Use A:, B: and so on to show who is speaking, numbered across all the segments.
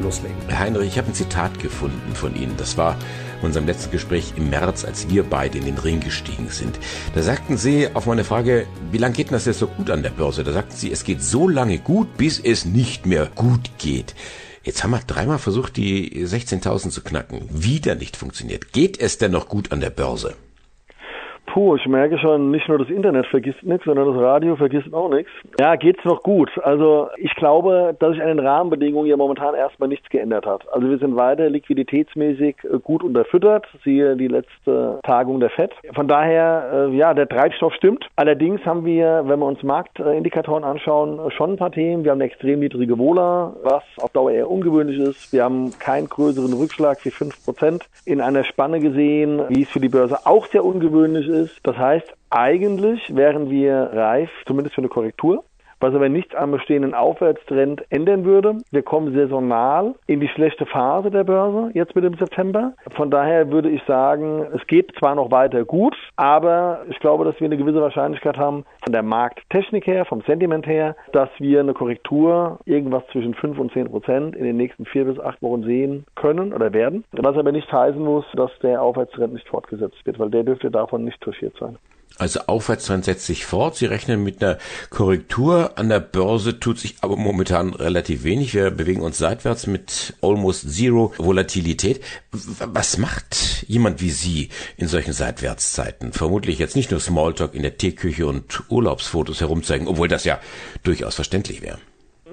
A: loslegen.
B: Herr Heinrich, ich habe ein Zitat gefunden von Ihnen. Das war in unserem letzten Gespräch im März, als wir beide in den Ring gestiegen sind. Da sagten Sie auf meine Frage, wie lange geht denn das jetzt so gut an der Börse? Da sagten Sie, es geht so lange gut, bis es nicht mehr gut geht. Jetzt haben wir dreimal versucht, die 16.000 zu knacken. Wieder nicht funktioniert. Geht es denn noch gut an der Börse?
C: Puh, ich merke schon, nicht nur das Internet vergisst nichts, sondern das Radio vergisst auch nichts. Ja, geht's noch gut. Also ich glaube, dass sich an den Rahmenbedingungen ja momentan erstmal nichts geändert hat. Also wir sind weiter liquiditätsmäßig äh, gut unterfüttert, siehe die letzte Tagung der FED. Von daher, äh, ja, der Treibstoff stimmt. Allerdings haben wir, wenn wir uns Marktindikatoren anschauen, schon ein paar Themen. Wir haben eine extrem niedrige Wohler, was auf Dauer eher ungewöhnlich ist. Wir haben keinen größeren Rückschlag wie 5% in einer Spanne gesehen, wie es für die Börse auch sehr ungewöhnlich ist ist. Das heißt, eigentlich wären wir reif, zumindest für eine Korrektur was aber nichts am bestehenden Aufwärtstrend ändern würde. Wir kommen saisonal in die schlechte Phase der Börse jetzt mit dem September. Von daher würde ich sagen, es geht zwar noch weiter gut, aber ich glaube, dass wir eine gewisse Wahrscheinlichkeit haben, von der Markttechnik her, vom Sentiment her, dass wir eine Korrektur irgendwas zwischen 5 und 10 Prozent in den nächsten vier bis acht Wochen sehen können oder werden. Was aber nicht heißen muss, dass der Aufwärtstrend nicht fortgesetzt wird, weil der dürfte davon nicht touchiert sein.
B: Also Aufwärtstrend setzt sich fort. Sie rechnen mit einer Korrektur. An der Börse tut sich aber momentan relativ wenig. Wir bewegen uns seitwärts mit almost zero Volatilität. Was macht jemand wie Sie in solchen Seitwärtszeiten? Vermutlich jetzt nicht nur Smalltalk in der Teeküche und Urlaubsfotos herumzeigen, obwohl das ja durchaus verständlich wäre.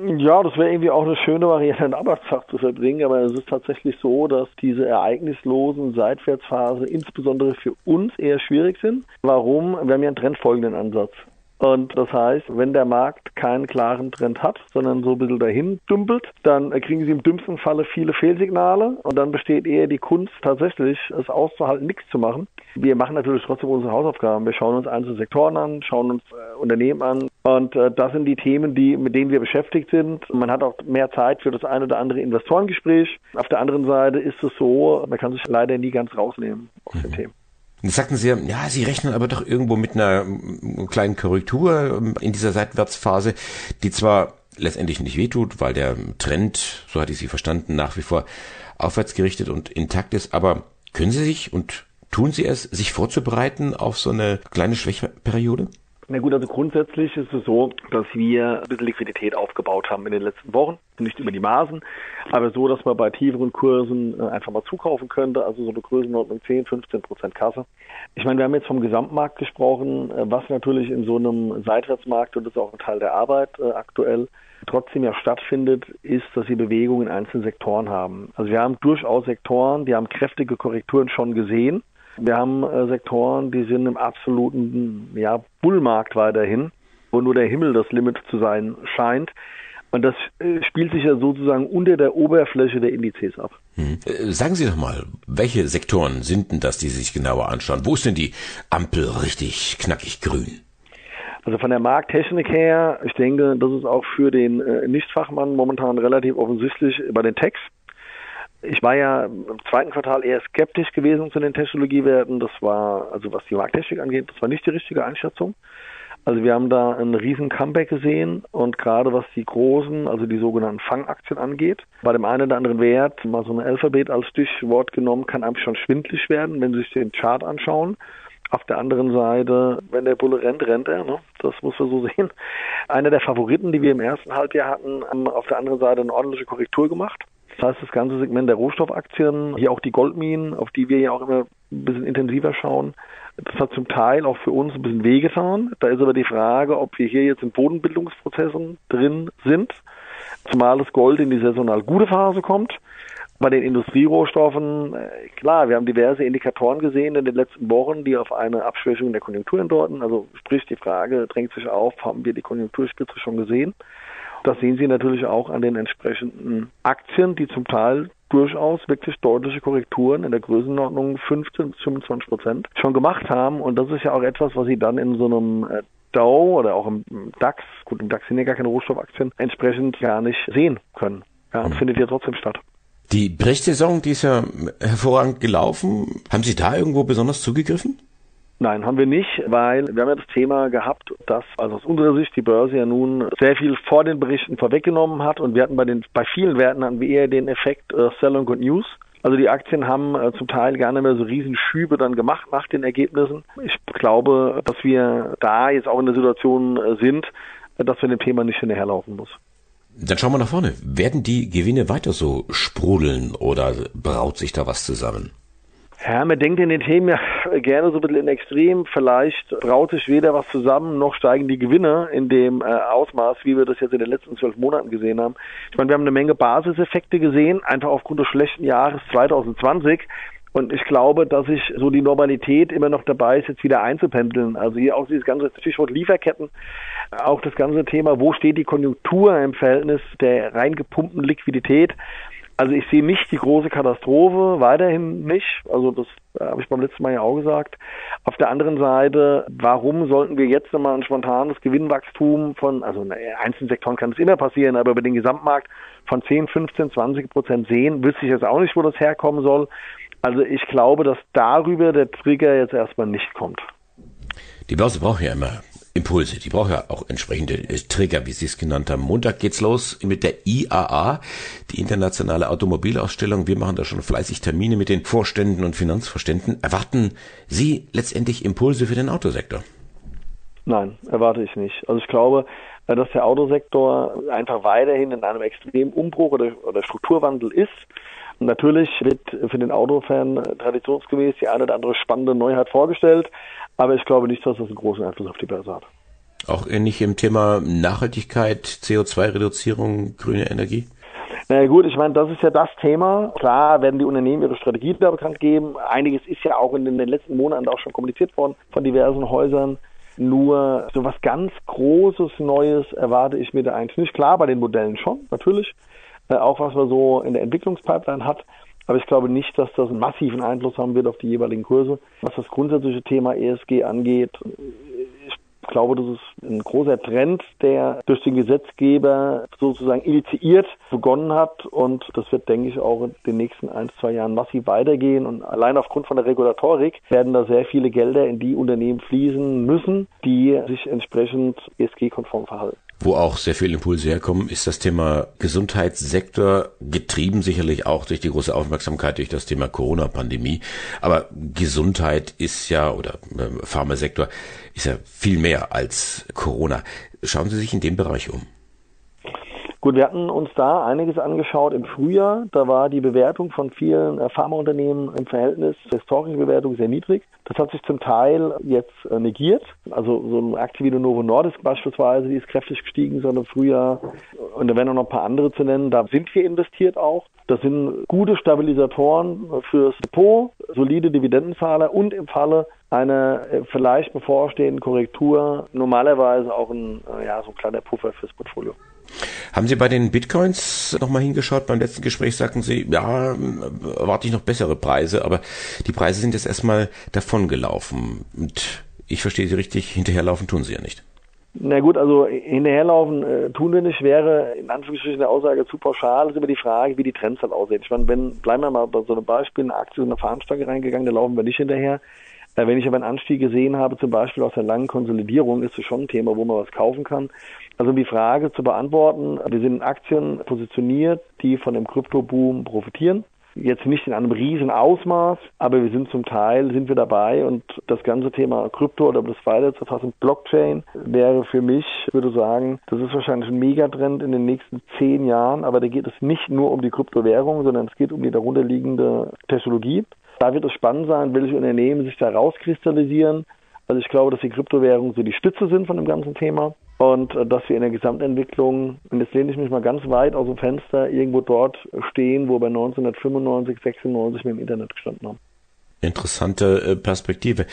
C: Ja, das wäre irgendwie auch eine schöne Variante, einen Arbeitstag zu verbringen, aber es ist tatsächlich so, dass diese ereignislosen Seitwärtsphasen insbesondere für uns eher schwierig sind. Warum? Wir haben ja einen trendfolgenden Ansatz. Und das heißt, wenn der Markt keinen klaren Trend hat, sondern so ein bisschen dahin dümpelt, dann kriegen Sie im dümmsten Falle viele Fehlsignale und dann besteht eher die Kunst tatsächlich, es auszuhalten, nichts zu machen. Wir machen natürlich trotzdem unsere Hausaufgaben. Wir schauen uns einzelne Sektoren an, schauen uns äh, Unternehmen an und äh, das sind die Themen, die, mit denen wir beschäftigt sind. Man hat auch mehr Zeit für das eine oder andere Investorengespräch. Auf der anderen Seite ist es so, man kann sich leider nie ganz rausnehmen aus den mhm.
B: Jetzt sagten Sie, ja, Sie rechnen aber doch irgendwo mit einer kleinen Korrektur ähm, in dieser Seitwärtsphase, die zwar letztendlich nicht wehtut, weil der Trend, so hatte ich Sie verstanden, nach wie vor aufwärts gerichtet und intakt ist, aber können Sie sich und tun Sie es, sich vorzubereiten auf so eine kleine Schwächeperiode?
C: Na gut, also grundsätzlich ist es so, dass wir ein bisschen Liquidität aufgebaut haben in den letzten Wochen. Nicht über die Maßen, aber so, dass man bei tieferen Kursen äh, einfach mal zukaufen könnte. Also so eine Größenordnung 10, 15 Prozent Kasse. Ich meine, wir haben jetzt vom Gesamtmarkt gesprochen, äh, was natürlich in so einem Seitwärtsmarkt, und das ist auch ein Teil der Arbeit äh, aktuell, trotzdem ja stattfindet, ist, dass sie Bewegungen in einzelnen Sektoren haben. Also wir haben durchaus Sektoren, die haben kräftige Korrekturen schon gesehen. Wir haben äh, Sektoren, die sind im absoluten ja, Bullmarkt weiterhin, wo nur der Himmel das Limit zu sein scheint. Und das äh, spielt sich ja sozusagen unter der Oberfläche der Indizes ab.
B: Hm. Sagen Sie doch mal, welche Sektoren sind denn das, die Sie sich genauer anschauen? Wo ist denn die Ampel richtig knackig grün?
C: Also von der Markttechnik her, ich denke, das ist auch für den äh, Nichtfachmann momentan relativ offensichtlich bei den Techs. Ich war ja im zweiten Quartal eher skeptisch gewesen zu den Technologiewerten. Das war, also was die Markttechnik angeht, das war nicht die richtige Einschätzung. Also wir haben da einen riesen Comeback gesehen und gerade was die großen, also die sogenannten Fangaktien angeht, bei dem einen oder anderen Wert, mal so ein Alphabet als Stichwort genommen, kann einem schon schwindlig werden, wenn Sie sich den Chart anschauen. Auf der anderen Seite, wenn der Bulle rennt, rennt er. Ne? Das muss man so sehen. Einer der Favoriten, die wir im ersten Halbjahr hatten, haben auf der anderen Seite eine ordentliche Korrektur gemacht. Das heißt, das ganze Segment der Rohstoffaktien, hier auch die Goldminen, auf die wir ja auch immer ein bisschen intensiver schauen, das hat zum Teil auch für uns ein bisschen wehgetan. Da ist aber die Frage, ob wir hier jetzt in Bodenbildungsprozessen drin sind, zumal das Gold in die saisonal gute Phase kommt. Bei den Industrierohstoffen, äh, klar, wir haben diverse Indikatoren gesehen in den letzten Wochen, die auf eine Abschwächung der Konjunktur hindeuten. Also sprich, die Frage drängt sich auf, haben wir die Konjunkturspitze schon gesehen? Das sehen Sie natürlich auch an den entsprechenden Aktien, die zum Teil durchaus wirklich deutliche Korrekturen in der Größenordnung 15 bis 25 Prozent schon gemacht haben. Und das ist ja auch etwas, was Sie dann in so einem äh, Dow oder auch im DAX, gut, im DAX sind ja gar keine Rohstoffaktien, entsprechend gar nicht sehen können. Ja, und mhm. findet ja trotzdem statt.
B: Die Berichtssaison, die ist ja hervorragend gelaufen. Haben Sie da irgendwo besonders zugegriffen?
C: Nein, haben wir nicht, weil wir haben ja das Thema gehabt, dass also aus unserer Sicht die Börse ja nun sehr viel vor den Berichten vorweggenommen hat und wir hatten bei den bei vielen Werten hatten wir eher den Effekt äh, Sell Good News. Also die Aktien haben äh, zum Teil gar nicht mehr so Riesenschübe dann gemacht nach den Ergebnissen. Ich glaube, dass wir da jetzt auch in der Situation äh, sind, äh, dass wir dem Thema nicht hinterherlaufen muss.
B: Dann schauen wir nach vorne. Werden die Gewinne weiter so sprudeln oder braut sich da was zusammen?
C: Ja, man denkt in den Themen ja gerne so ein bisschen in Extrem. Vielleicht braut sich weder was zusammen, noch steigen die Gewinne in dem äh, Ausmaß, wie wir das jetzt in den letzten zwölf Monaten gesehen haben. Ich meine, wir haben eine Menge Basiseffekte gesehen, einfach aufgrund des schlechten Jahres 2020. Und ich glaube, dass sich so die Normalität immer noch dabei ist, jetzt wieder einzupendeln. Also hier auch dieses ganze Stichwort Lieferketten, auch das ganze Thema, wo steht die Konjunktur im Verhältnis der reingepumpten Liquidität. Also ich sehe nicht die große Katastrophe, weiterhin nicht. Also das äh, habe ich beim letzten Mal ja auch gesagt. Auf der anderen Seite, warum sollten wir jetzt nochmal ein spontanes Gewinnwachstum von, also in einzelnen Sektoren kann es immer passieren, aber über den Gesamtmarkt von 10, 15, 20 Prozent sehen, wüsste ich jetzt auch nicht, wo das herkommen soll. Also ich glaube, dass darüber der Trigger jetzt erstmal nicht kommt.
B: Die Börse braucht ja immer Impulse. Die braucht ja auch entsprechende äh, Trigger, wie Sie es genannt haben. Montag geht's los mit der IAA, die internationale Automobilausstellung. Wir machen da schon fleißig Termine mit den Vorständen und Finanzvorständen. Erwarten Sie letztendlich Impulse für den Autosektor?
C: Nein, erwarte ich nicht. Also ich glaube, äh, dass der Autosektor einfach weiterhin in einem extremen Umbruch oder, oder Strukturwandel ist. Natürlich wird für den Autofan traditionsgemäß die eine oder andere spannende Neuheit vorgestellt. Aber ich glaube nicht, dass das einen großen Einfluss auf die Börse hat.
B: Auch nicht im Thema Nachhaltigkeit, CO2-Reduzierung, grüne Energie?
C: Na gut, ich meine, das ist ja das Thema. Klar werden die Unternehmen ihre Strategie da bekannt geben. Einiges ist ja auch in den letzten Monaten auch schon kommuniziert worden von diversen Häusern. Nur so was ganz Großes, Neues erwarte ich mir da eigentlich nicht. Klar, bei den Modellen schon, natürlich. Äh, auch was man so in der Entwicklungspipeline hat. Aber ich glaube nicht, dass das einen massiven Einfluss haben wird auf die jeweiligen Kurse. Was das grundsätzliche Thema ESG angeht, ich glaube, das ist ein großer Trend, der durch den Gesetzgeber sozusagen initiiert begonnen hat. Und das wird, denke ich, auch in den nächsten ein, zwei Jahren massiv weitergehen. Und allein aufgrund von der Regulatorik werden da sehr viele Gelder in die Unternehmen fließen müssen, die sich entsprechend ESG-konform verhalten.
B: Wo auch sehr viele Impulse herkommen, ist das Thema Gesundheitssektor, getrieben sicherlich auch durch die große Aufmerksamkeit durch das Thema Corona-Pandemie. Aber Gesundheit ist ja, oder äh, Pharmasektor ist ja viel mehr als Corona. Schauen Sie sich in dem Bereich um.
C: Gut, wir hatten uns da einiges angeschaut im Frühjahr. Da war die Bewertung von vielen äh, Pharmaunternehmen im Verhältnis zur historischen Bewertung sehr niedrig. Das hat sich zum Teil jetzt äh, negiert. Also so ein Activino Novo Nordisk beispielsweise, die ist kräftig gestiegen seit dem Frühjahr. Und da werden auch noch ein paar andere zu nennen. Da sind wir investiert auch. Das sind gute Stabilisatoren fürs Depot, solide Dividendenzahler und im Falle einer äh, vielleicht bevorstehenden Korrektur normalerweise auch ein, ja, so ein kleiner Puffer fürs Portfolio.
B: Haben Sie bei den Bitcoins nochmal hingeschaut? Beim letzten Gespräch sagten Sie, ja, erwarte ich noch bessere Preise, aber die Preise sind jetzt erstmal davongelaufen. Und ich verstehe Sie richtig, hinterherlaufen tun Sie ja nicht.
C: Na gut, also hinterherlaufen äh, tun wir nicht, wäre in Anführungsstrichen der Aussage zu pauschal, ist immer die Frage, wie die Trends halt aussehen. Ich meine, wenn, bleiben wir mal bei so einem Beispiel, eine Aktie in eine Fahnenstange reingegangen, da laufen wir nicht hinterher. Wenn ich aber einen Anstieg gesehen habe, zum Beispiel aus der langen Konsolidierung, ist das schon ein Thema, wo man was kaufen kann. Also um die Frage zu beantworten, wir sind in Aktien positioniert, die von dem Kryptoboom profitieren. Jetzt nicht in einem riesen Ausmaß, aber wir sind zum Teil, sind wir dabei und das ganze Thema Krypto oder das weiter zu fassen, Blockchain wäre für mich, würde sagen, das ist wahrscheinlich ein Megatrend in den nächsten zehn Jahren, aber da geht es nicht nur um die Kryptowährung, sondern es geht um die darunterliegende Technologie. Da wird es spannend sein, welche Unternehmen sich da rauskristallisieren. Also ich glaube, dass die Kryptowährungen so die Stütze sind von dem ganzen Thema und äh, dass wir in der Gesamtentwicklung, und jetzt lehne ich mich mal ganz weit aus dem Fenster, irgendwo dort stehen, wo wir 1995, 96 mit dem Internet gestanden haben.
B: Interessante äh, Perspektive.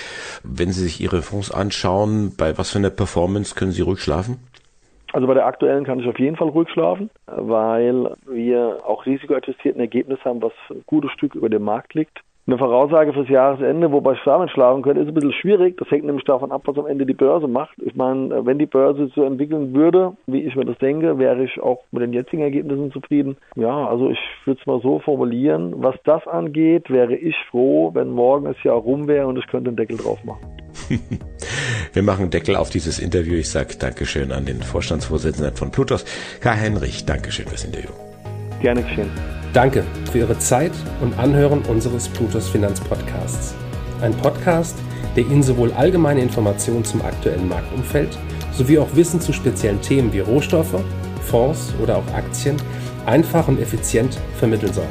B: Wenn Sie sich Ihre Fonds anschauen, bei was für einer Performance können Sie ruhig schlafen?
C: Also bei der aktuellen kann ich auf jeden Fall ruhig schlafen, weil wir auch risikoadjustiert ein Ergebnis haben, was ein gutes Stück über dem Markt liegt. Eine Voraussage fürs Jahresende, wobei ich damit schlafen könnte, ist ein bisschen schwierig. Das hängt nämlich davon ab, was am Ende die Börse macht. Ich meine, wenn die Börse so entwickeln würde, wie ich mir das denke, wäre ich auch mit den jetzigen Ergebnissen zufrieden. Ja, also ich würde es mal so formulieren. Was das angeht, wäre ich froh, wenn morgen das Jahr rum wäre und ich könnte einen Deckel drauf machen.
B: Wir machen Deckel auf dieses Interview. Ich sage Dankeschön an den Vorstandsvorsitzenden von Plutos, Karl Henrich. Dankeschön fürs Interview.
C: Gerne geschehen.
A: Danke für Ihre Zeit und Anhören unseres Plutos Finanzpodcasts. Ein Podcast, der Ihnen sowohl allgemeine Informationen zum aktuellen Marktumfeld sowie auch Wissen zu speziellen Themen wie Rohstoffe, Fonds oder auch Aktien einfach und effizient vermitteln soll.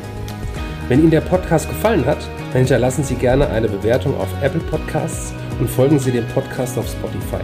A: Wenn Ihnen der Podcast gefallen hat, dann hinterlassen Sie gerne eine Bewertung auf Apple Podcasts und folgen Sie dem Podcast auf Spotify.